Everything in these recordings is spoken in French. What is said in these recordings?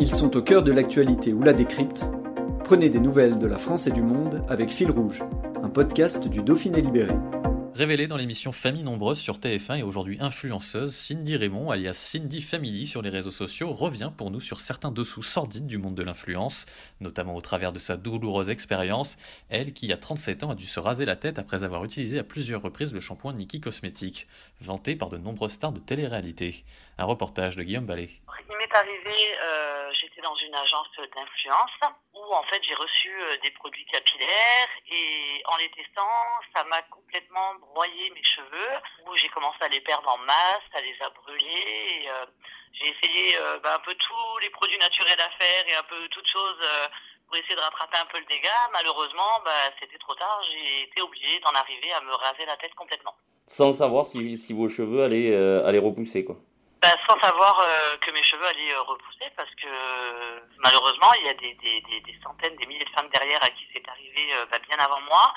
Ils sont au cœur de l'actualité ou la décrypte. Prenez des nouvelles de la France et du monde avec Fil Rouge, un podcast du Dauphiné Libéré. Révélée dans l'émission Famille Nombreuse sur TF1 et aujourd'hui influenceuse, Cindy Raymond, alias Cindy Family sur les réseaux sociaux, revient pour nous sur certains dessous sordides du monde de l'influence, notamment au travers de sa douloureuse expérience, elle qui, à 37 ans, a dû se raser la tête après avoir utilisé à plusieurs reprises le shampoing Nikki Cosmétique, vanté par de nombreuses stars de télé-réalité. Un reportage de Guillaume Ballet. Il m'est arrivé, euh, j'étais dans une agence d'influence où en fait j'ai reçu euh, des produits capillaires et en les testant, ça m'a complètement broyé mes cheveux, où j'ai commencé à les perdre en masse, à les a brûlés. Et, euh, j'ai essayé euh, bah, un peu tous les produits naturels à faire et un peu toutes choses pour essayer de rattraper un peu le dégât. Malheureusement, bah, c'était trop tard. J'ai été obligée d'en arriver à me raser la tête complètement. Sans savoir si, vos cheveux allaient, allaient repousser, quoi. Bah, sans savoir euh, que mes cheveux allaient euh, repousser parce que euh, malheureusement il y a des, des, centaines, des milliers de femmes derrière à qui c'est arrivé bah, bien avant moi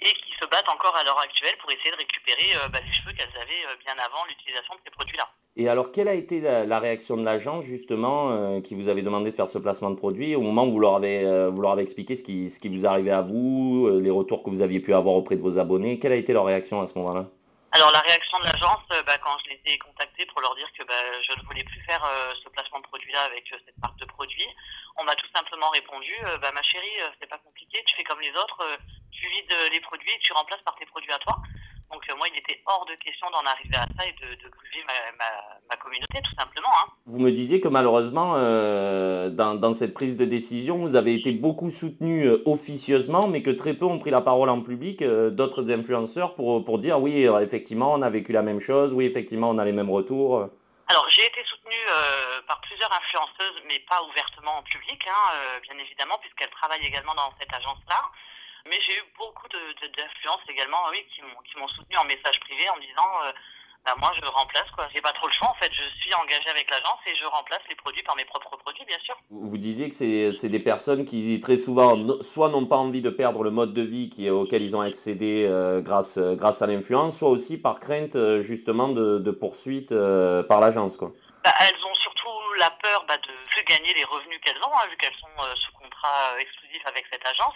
et qui se battent encore à l'heure actuelle pour essayer de récupérer bah, les cheveux qu'elles avaient bien avant l'utilisation de ces produits-là. Et alors, quelle a été la, réaction de l'agence, justement, qui vous avait demandé de faire ce placement de produit au moment où vous leur avez, vous leur avez expliqué ce qui, ce qui vous arrivait à vous, les retours que vous aviez pu avoir auprès de vos abonnés? Quelle a été leur réaction à ce moment-là? Alors la réaction de l'agence, euh, bah, quand je les ai contactés pour leur dire que bah, je ne voulais plus faire euh, ce placement de produit-là avec euh, cette marque de produit, on m'a tout simplement répondu bah, ma chérie, c'est pas compliqué, tu fais comme les autres, tu vides les produits et tu remplaces par tes produits à toi. Donc euh, moi, il était hors de question d'en arriver à ça et de, de gruger ma, ma, ma communauté, tout simplement. Hein. Vous me disiez que malheureusement, euh, dans, dans cette prise de décision, vous avez été beaucoup soutenu euh, officieusement, mais que très peu ont pris la parole en public, euh, d'autres influenceurs, pour, pour dire oui, effectivement, on a vécu la même chose, oui, effectivement, on a les mêmes retours. Alors, j'ai été soutenue euh, par plusieurs influenceuses, mais pas ouvertement en public, hein, euh, bien évidemment, puisqu'elles travaillent également dans cette agence-là. Mais j'ai eu beaucoup de, de, d'influences également, oui, qui m'ont, soutenue en message privé en me disant, euh, bah, moi, je remplace, quoi. J'ai pas trop le choix, en fait. Je suis engagée avec l'agence et je remplace les produits par mes propres produits, bien sûr. Vous disiez que c'est des personnes qui, très souvent, soit n'ont pas envie de perdre le mode de vie qui, auquel ils ont accédé euh, grâce, euh, grâce à l'influence, soit aussi par crainte, justement, de, de poursuite euh, par l'agence, quoi. Bah, elles ont surtout la peur bah, de plus gagner les revenus qu'elles ont, hein, vu qu'elles sont euh, sous contrat exclusif avec cette agence.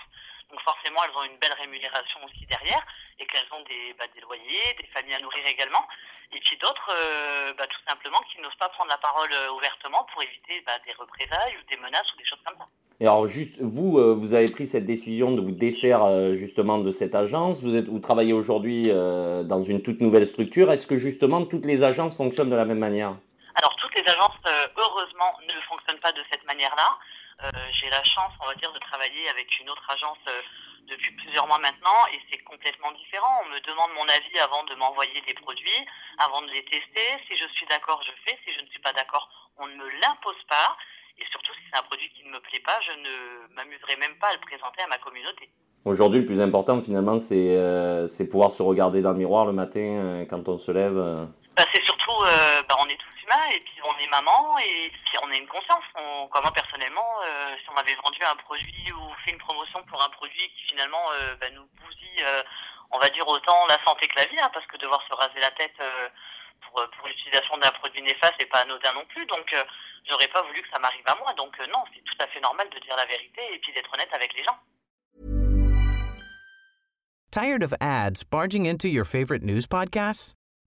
Donc forcément, elles ont une belle rémunération aussi derrière, et qu'elles ont des, bah, des loyers, des familles à nourrir également. Et puis d'autres, euh, bah, tout simplement, qui n'osent pas prendre la parole euh, ouvertement pour éviter bah, des représailles ou des menaces ou des choses comme ça. Et alors, juste, vous, euh, vous avez pris cette décision de vous défaire euh, justement de cette agence. Vous, êtes, vous travaillez aujourd'hui dans une toute nouvelle structure. Est-ce que justement toutes les agences fonctionnent de la même manière? Alors toutes les agences, heureusement, ne fonctionnent pas de cette manière-là. Euh, J'ai la chance, on va dire, de travailler avec une autre agence euh, depuis plusieurs mois maintenant et c'est complètement différent. On me demande mon avis avant de m'envoyer des produits, avant de les tester. Si je suis d'accord, je fais. Si je ne suis pas d'accord, on ne me l'impose pas. Et surtout, si c'est un produit qui ne me plaît pas, je ne m'amuserai même pas à le présenter à ma communauté. Aujourd'hui, le plus important, finalement, c'est euh, pouvoir se regarder dans le miroir le matin euh, quand on se lève. euh. Bah, c'est surtout, bah, on est tous et puis on est maman et puis on a une conscience. On, comme moi personnellement, euh, si on m'avait vendu un produit ou fait une promotion pour un produit qui finalement euh, bah, nous bousille, euh, on va dire autant la santé que la vie, hein, parce que devoir se raser la tête pour, pour l'utilisation d'un produit néfaste, c'est pas anodin non plus. Donc, j'aurais pas voulu que ça m'arrive à moi. Donc, non, c'est tout à fait normal de dire la vérité et puis d'être honnête avec les gens. Tired of ads barging into your favorite news podcasts?